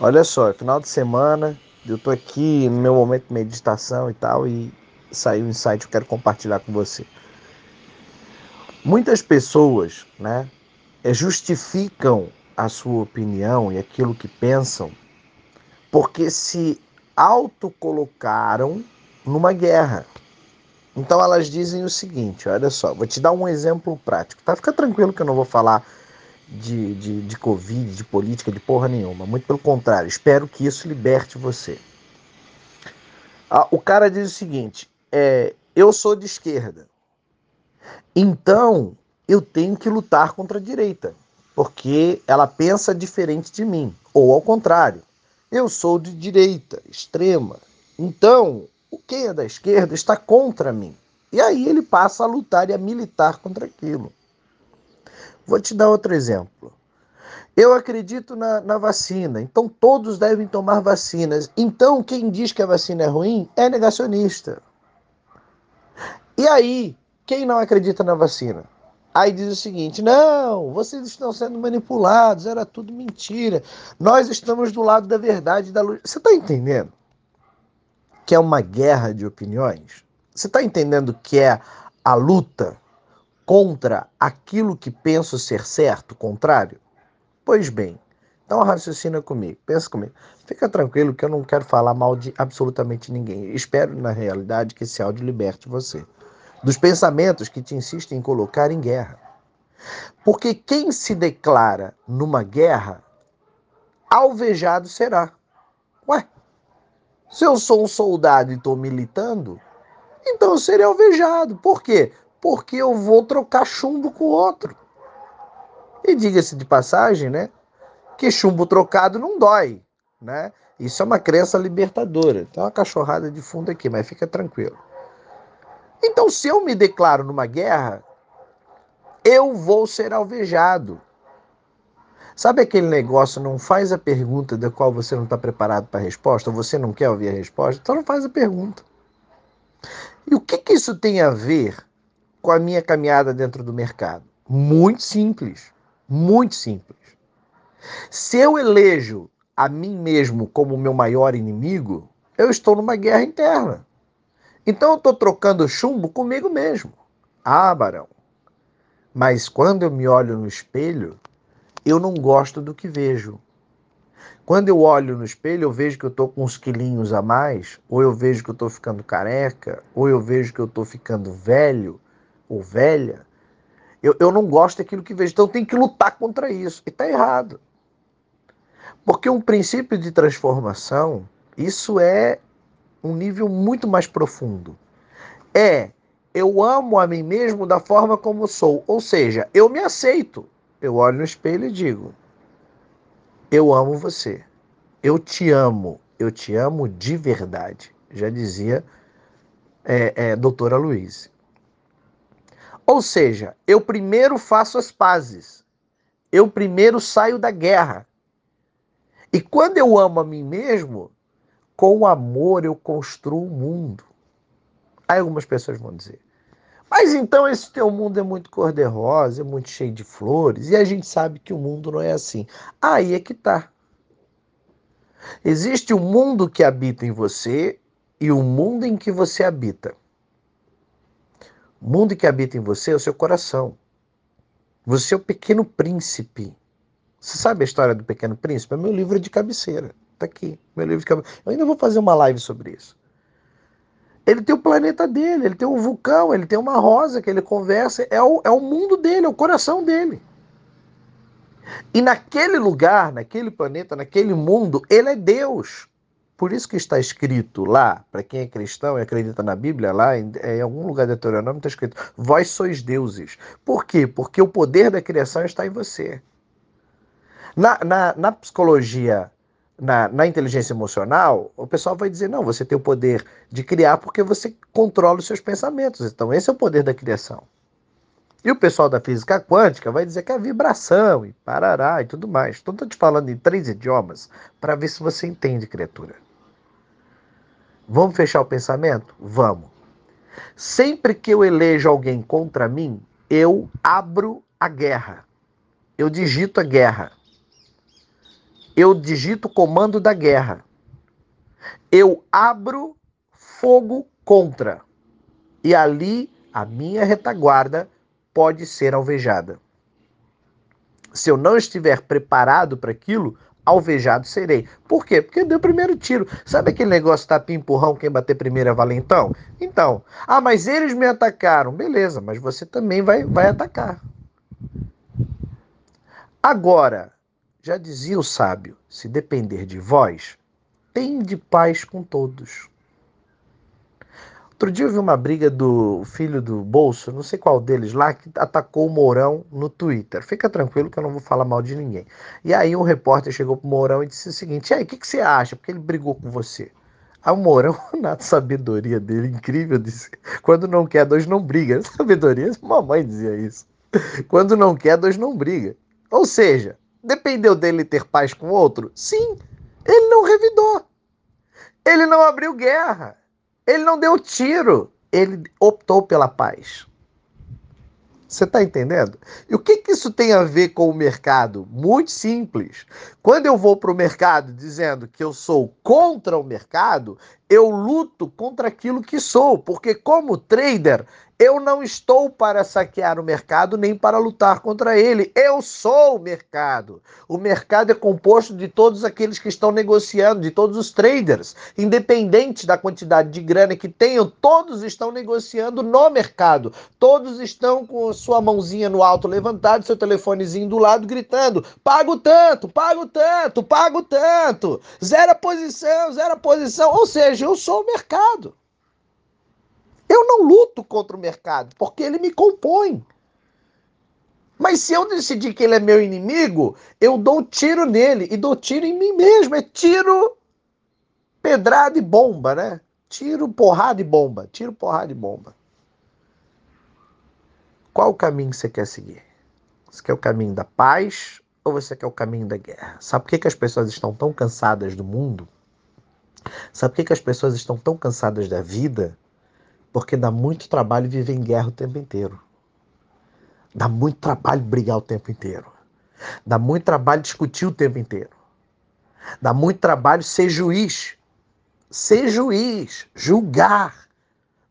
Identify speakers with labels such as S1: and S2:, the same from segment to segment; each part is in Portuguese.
S1: Olha só, final de semana, eu tô aqui no meu momento de meditação e tal, e saiu um insight que eu quero compartilhar com você. Muitas pessoas, né, eh, justificam a sua opinião e aquilo que pensam porque se autocolocaram numa guerra. Então elas dizem o seguinte: olha só, vou te dar um exemplo prático, tá? Fica tranquilo que eu não vou falar de, de, de Covid, de política, de porra nenhuma. Muito pelo contrário, espero que isso liberte você. Ah, o cara diz o seguinte: é, eu sou de esquerda, então eu tenho que lutar contra a direita, porque ela pensa diferente de mim. Ou ao contrário, eu sou de direita, extrema, então quem é da esquerda está contra mim. E aí ele passa a lutar e a militar contra aquilo. Vou te dar outro exemplo. Eu acredito na, na, vacina, então todos devem tomar vacinas. Então, quem diz que a vacina é ruim é negacionista. E aí, quem não acredita na vacina? Aí diz o seguinte: não, vocês estão sendo manipulados, era tudo mentira. Nós estamos do lado da verdade da luz. Você está entendendo? Que é uma guerra de opiniões? Você está entendendo que é a luta contra aquilo que penso ser certo, contrário? Pois bem, então raciocina comigo, pensa comigo. Fica tranquilo que eu não quero falar mal de absolutamente ninguém. Espero, na realidade, que esse áudio liberte você dos pensamentos que te insistem em colocar em guerra. Porque quem se declara numa guerra, alvejado será. Ué, se eu sou um soldado e estou militando, então eu serei alvejado. Por quê? Porque eu vou trocar chumbo com outro. E diga-se de passagem, né? Que chumbo trocado não dói, né? Isso é uma crença libertadora. Tem uma cachorrada de fundo aqui, mas fica tranquilo. Então, se eu me declaro numa guerra, eu vou ser alvejado. Sabe aquele negócio, não faz a pergunta da qual você não está preparado para a resposta, você não quer ouvir a resposta? Então não faz a pergunta. E o que, que isso tem a ver com a minha caminhada dentro do mercado? Muito simples. Muito simples. Se eu elejo a mim mesmo como meu maior inimigo, eu estou numa guerra interna. Então eu estou trocando chumbo comigo mesmo. Ah, Barão. Mas quando eu me olho no espelho, eu não gosto do que vejo. Quando eu olho no espelho, eu vejo que eu estou com uns quilinhos a mais, ou eu vejo que eu estou ficando careca, ou eu vejo que eu estou ficando velho, ou velha, eu, eu não gosto daquilo que vejo. Então tenho que lutar contra isso. E está errado. Porque um princípio de transformação, isso é um nível muito mais profundo. É, eu amo a mim mesmo da forma como sou. Ou seja, eu me aceito. Eu olho no espelho e digo: Eu amo você. Eu te amo. Eu te amo de verdade. Já dizia é, é, doutora Luiz. Ou seja, eu primeiro faço as pazes. Eu primeiro saio da guerra. E quando eu amo a mim mesmo, com amor eu construo o mundo. Aí algumas pessoas vão dizer: Mas então esse teu mundo é muito cor-de-rosa, é muito cheio de flores, e a gente sabe que o mundo não é assim. Aí é que tá. Existe o mundo que habita em você e o mundo em que você habita. O mundo que habita em você é o seu coração. Você é o pequeno príncipe. Você sabe a história do pequeno príncipe? É meu livro de cabeceira. Está aqui, meu livro de cabeceira. Eu ainda vou fazer uma live sobre isso. Ele tem o planeta dele, ele tem um vulcão, ele tem uma rosa que ele conversa. É o, é o mundo dele, é o coração dele. E naquele lugar, naquele planeta, naquele mundo, ele é Deus. Por isso que está escrito lá, para quem é cristão e acredita na Bíblia, lá em, em algum lugar do Deuteronômio está escrito: Vós sois deuses. Por quê? Porque o poder da criação está em você. Na, na, na psicologia, na, na inteligência emocional, o pessoal vai dizer: não, você tem o poder de criar porque você controla os seus pensamentos. Então, esse é o poder da criação. E o pessoal da física quântica vai dizer que é vibração e parará e tudo mais. Então, estou te falando em três idiomas para ver se você entende, criatura. Vamos fechar o pensamento? Vamos. Sempre que eu elejo alguém contra mim, eu abro a guerra. Eu digito a guerra. eu digito o comando da guerra. Eu abro fogo contra. E ali a minha retaguarda pode ser alvejada. Se eu não estiver preparado para aquilo, alvejado serei. Por quê? Porque deu o primeiro tiro. Sabe aquele negócio tapim empurrão, quem bater primeiro é valentão? Então, ah, mas eles me atacaram. Beleza, mas você também vai, vai atacar. Agora, já dizia o sábio: se depender de vós, tem de paz com todos. Outro dia eu vi uma briga do filho do Bolso, não sei qual deles lá, que atacou o Mourão no Twitter. Fica tranquilo que eu não vou falar mal de ninguém. E aí um repórter chegou pro Mourão e disse o seguinte: e aí, o que, que você acha? Porque ele brigou com você. Aí o Mourão, na sabedoria dele, incrível, disse: quando não quer, dois não briga. Sabedoria, mamãe dizia isso. Quando não quer, dois não briga. Ou seja, dependeu dele ter paz com outro? Sim, ele não revidou. Ele não abriu guerra. Ele não deu tiro, ele optou pela paz. Você está entendendo? E o que, que isso tem a ver com o mercado? Muito simples. Quando eu vou para o mercado dizendo que eu sou contra o mercado, eu luto contra aquilo que sou, porque como trader, eu não estou para saquear o mercado nem para lutar contra ele. Eu sou o mercado. O mercado é composto de todos aqueles que estão negociando, de todos os traders, independente da quantidade de grana que tenham, todos estão negociando no mercado. Todos estão com sua mãozinha no alto levantado, seu telefonezinho do lado gritando: "Pago tanto, pago tanto, pago tanto". Zero posição, zero posição. Ou seja, eu sou o mercado. Eu não luto contra o mercado, porque ele me compõe. Mas se eu decidir que ele é meu inimigo, eu dou tiro nele e dou tiro em mim mesmo. É tiro, pedrada e bomba, né? Tiro, porrada e bomba. Tiro, porrada e bomba. Qual o caminho que você quer seguir? Você quer o caminho da paz ou você quer o caminho da guerra? Sabe por que, que as pessoas estão tão cansadas do mundo? Sabe por que, que as pessoas estão tão cansadas da vida? Porque dá muito trabalho viver em guerra o tempo inteiro. Dá muito trabalho brigar o tempo inteiro. Dá muito trabalho discutir o tempo inteiro. Dá muito trabalho ser juiz. Ser juiz, julgar.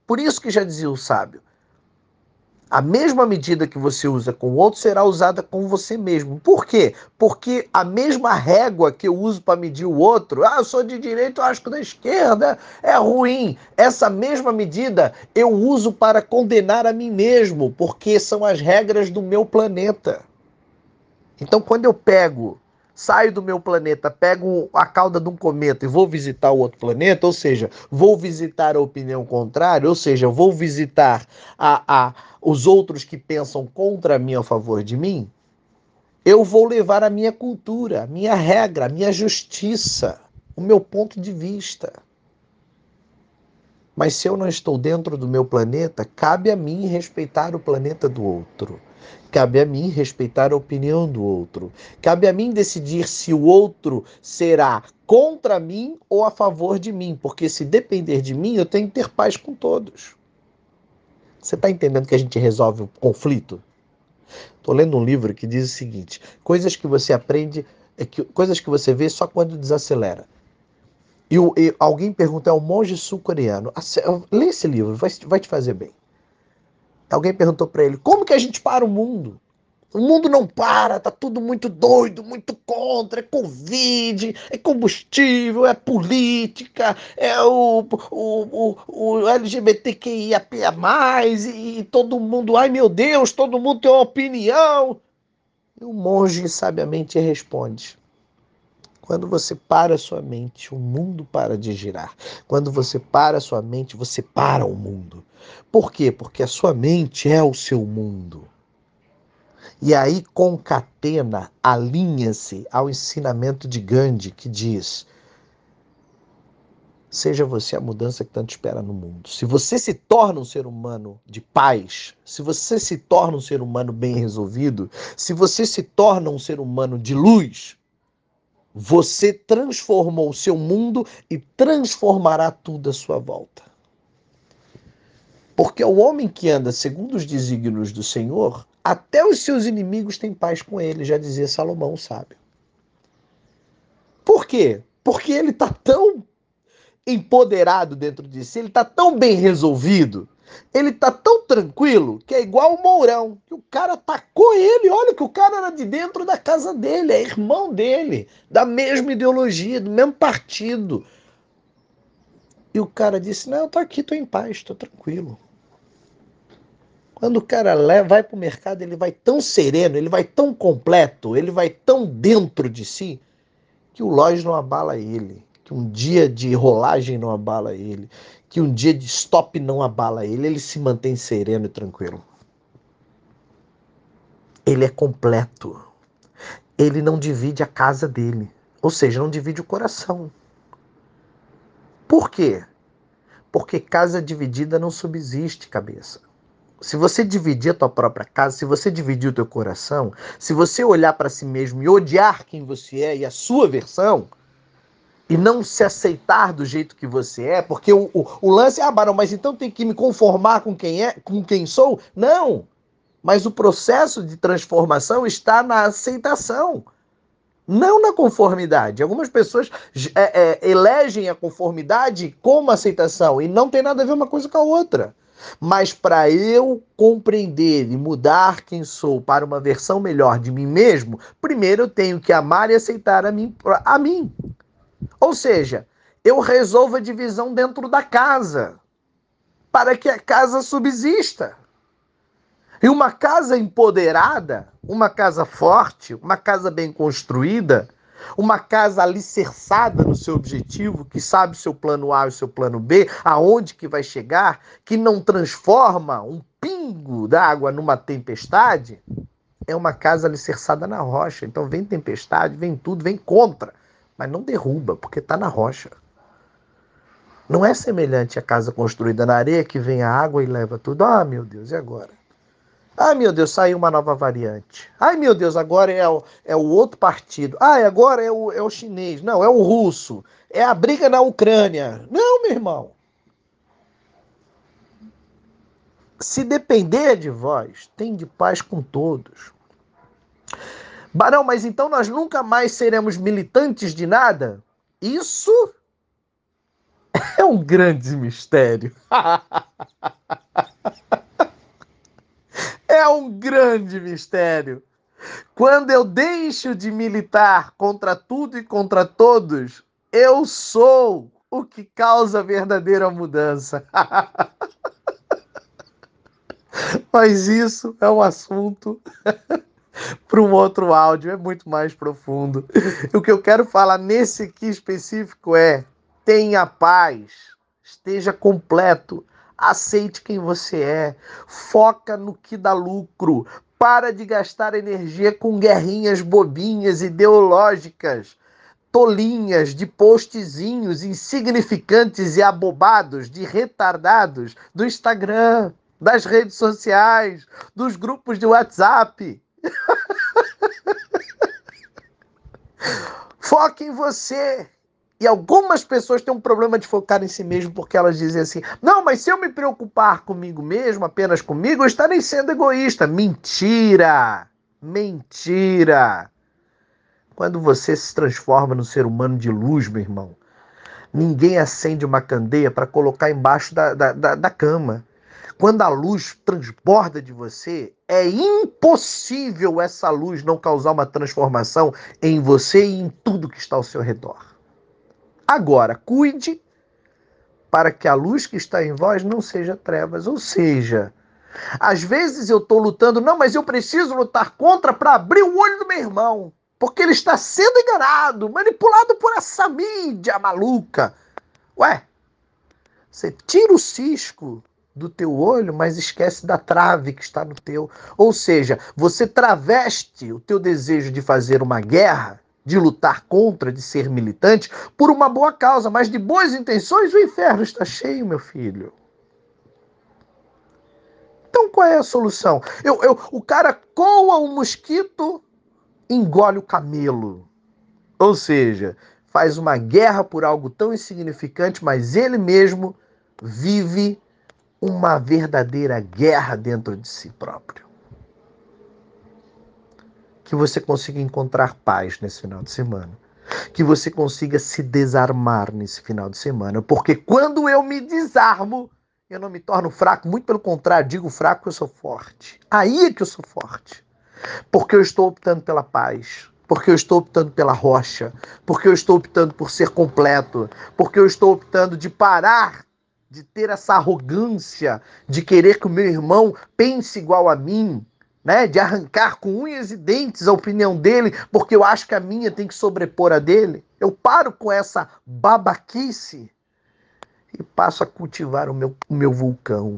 S1: Por isso que já dizia o sábio: a mesma medida que você usa com o outro será usada com você mesmo. Por quê? Porque a mesma régua que eu uso para medir o outro, ah, eu sou de direita, eu acho que da esquerda é ruim. Essa mesma medida eu uso para condenar a mim mesmo, porque são as regras do meu planeta. Então, quando eu pego saio do meu planeta, pego a cauda de um cometa e vou visitar o outro planeta, ou seja, vou visitar a opinião contrária, ou seja, vou visitar a, a, os outros que pensam contra mim a favor de mim, eu vou levar a minha cultura, a minha regra, a minha justiça, o meu ponto de vista. Mas se eu não estou dentro do meu planeta, cabe a mim respeitar o planeta do outro. Cabe a mim respeitar a opinião do outro. Cabe a mim decidir se o outro será contra mim ou a favor de mim, porque se depender de mim, eu tenho que ter paz com todos. Você está entendendo que a gente resolve o conflito? Estou lendo um livro que diz o seguinte: coisas que você aprende, é coisas que você vê só quando desacelera. E alguém pergunta, é um monge sul-coreano. Lê esse livro, vai, vai te fazer bem. Alguém perguntou para ele: como que a gente para o mundo? O mundo não para, tá tudo muito doido, muito contra, é Covid, é combustível, é política, é o, o, o, o LGBTQIAP+, e, e todo mundo, ai meu Deus, todo mundo tem uma opinião. E o monge sabiamente responde: quando você para a sua mente, o mundo para de girar. Quando você para a sua mente, você para o mundo. Por quê? Porque a sua mente é o seu mundo. E aí concatena, alinha-se ao ensinamento de Gandhi que diz: Seja você a mudança que tanto espera no mundo. Se você se torna um ser humano de paz, se você se torna um ser humano bem resolvido, se você se torna um ser humano de luz, você transformou o seu mundo e transformará tudo à sua volta. Porque o homem que anda segundo os desígnios do Senhor, até os seus inimigos têm paz com ele, já dizia Salomão, sábio. quê? Porque ele está tão empoderado dentro de si, ele está tão bem resolvido, ele está tão tranquilo que é igual o Mourão, que o cara atacou ele, olha que o cara era de dentro da casa dele, é irmão dele, da mesma ideologia, do mesmo partido. E o cara disse: Não, eu tô aqui, tô em paz, tô tranquilo. Quando o cara vai para o mercado, ele vai tão sereno, ele vai tão completo, ele vai tão dentro de si, que o loja não abala ele, que um dia de rolagem não abala ele, que um dia de stop não abala ele, ele se mantém sereno e tranquilo. Ele é completo. Ele não divide a casa dele, ou seja, não divide o coração. Por quê? Porque casa dividida não subsiste, cabeça. Se você dividir a tua própria casa, se você dividir o teu coração, se você olhar para si mesmo e odiar quem você é e a sua versão, e não se aceitar do jeito que você é, porque o, o, o lance é, ah, Barão, mas então tem que me conformar com quem é, com quem sou? Não! Mas o processo de transformação está na aceitação não na conformidade. Algumas pessoas é, é, elegem a conformidade como aceitação e não tem nada a ver uma coisa com a outra. Mas para eu compreender e mudar quem sou para uma versão melhor de mim mesmo, primeiro eu tenho que amar e aceitar a mim. A mim. Ou seja, eu resolvo a divisão dentro da casa para que a casa subsista. E uma casa empoderada, uma casa forte, uma casa bem construída, uma casa alicerçada no seu objetivo, que sabe o seu plano A e o seu plano B, aonde que vai chegar, que não transforma um pingo d'água numa tempestade, é uma casa alicerçada na rocha. Então vem tempestade, vem tudo, vem contra, mas não derruba, porque está na rocha. Não é semelhante à casa construída na areia que vem a água e leva tudo. Ah, meu Deus, e agora? Ai, meu Deus, saiu uma nova variante. Ai, meu Deus, agora é o, é o outro partido. Ai, agora é o, é o chinês. Não, é o russo. É a briga na Ucrânia. Não, meu irmão. Se depender de vós, tem de paz com todos. Barão, mas então nós nunca mais seremos militantes de nada? Isso é um grande mistério. É um grande mistério. Quando eu deixo de militar contra tudo e contra todos, eu sou o que causa a verdadeira mudança. Mas isso é um assunto para um outro áudio, é muito mais profundo. O que eu quero falar nesse aqui específico é: tenha paz, esteja completo aceite quem você é, foca no que dá lucro, para de gastar energia com guerrinhas bobinhas, ideológicas, tolinhas, de postzinhos insignificantes e abobados, de retardados do Instagram, das redes sociais, dos grupos de WhatsApp. Foque em você. E algumas pessoas têm um problema de focar em si mesmo porque elas dizem assim: não, mas se eu me preocupar comigo mesmo, apenas comigo, eu estarei sendo egoísta. Mentira! Mentira! Quando você se transforma no ser humano de luz, meu irmão, ninguém acende uma candeia para colocar embaixo da, da, da, da cama. Quando a luz transborda de você, é impossível essa luz não causar uma transformação em você e em tudo que está ao seu redor. Agora, cuide para que a luz que está em vós não seja trevas. Ou seja, às vezes eu estou lutando, não, mas eu preciso lutar contra para abrir o olho do meu irmão, porque ele está sendo enganado, manipulado por essa mídia maluca. Ué, você tira o cisco do teu olho, mas esquece da trave que está no teu. Ou seja, você traveste o teu desejo de fazer uma guerra de lutar contra, de ser militante, por uma boa causa, mas de boas intenções o inferno está cheio, meu filho. Então qual é a solução? Eu, eu, o cara coa um mosquito, engole o camelo. Ou seja, faz uma guerra por algo tão insignificante, mas ele mesmo vive uma verdadeira guerra dentro de si próprio que você consiga encontrar paz nesse final de semana. que você consiga se desarmar nesse final de semana, porque quando eu me desarmo, eu não me torno fraco, muito pelo contrário, digo fraco, eu sou forte. Aí é que eu sou forte. Porque eu estou optando pela paz, porque eu estou optando pela rocha, porque eu estou optando por ser completo, porque eu estou optando de parar de ter essa arrogância de querer que o meu irmão pense igual a mim, né? De arrancar com unhas e dentes a opinião dele, porque eu acho que a minha tem que sobrepor a dele. Eu paro com essa babaquice e passo a cultivar o meu, o meu vulcão.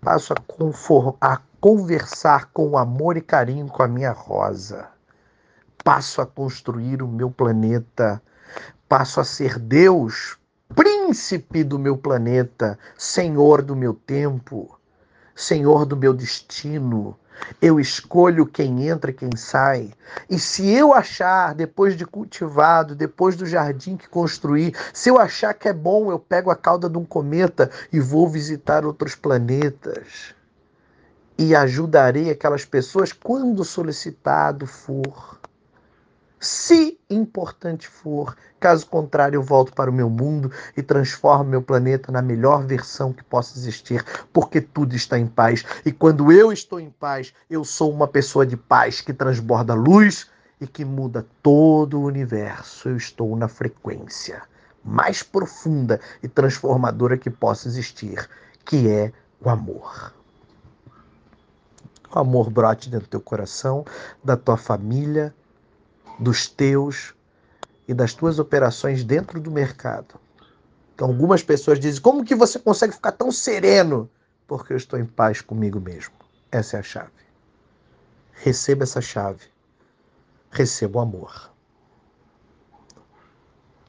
S1: Passo a, conform, a conversar com amor e carinho com a minha rosa. Passo a construir o meu planeta. Passo a ser Deus, príncipe do meu planeta, senhor do meu tempo, senhor do meu destino, eu escolho quem entra e quem sai. E se eu achar, depois de cultivado, depois do jardim que construí, se eu achar que é bom, eu pego a cauda de um cometa e vou visitar outros planetas. E ajudarei aquelas pessoas quando solicitado for se importante for. Caso contrário, eu volto para o meu mundo e transformo meu planeta na melhor versão que possa existir, porque tudo está em paz. E quando eu estou em paz, eu sou uma pessoa de paz que transborda luz e que muda todo o universo. Eu estou na frequência mais profunda e transformadora que possa existir, que é o amor. O amor brote dentro do teu coração, da tua família, dos teus e das tuas operações dentro do mercado. Então, algumas pessoas dizem: como que você consegue ficar tão sereno? Porque eu estou em paz comigo mesmo. Essa é a chave. Receba essa chave. Receba o amor.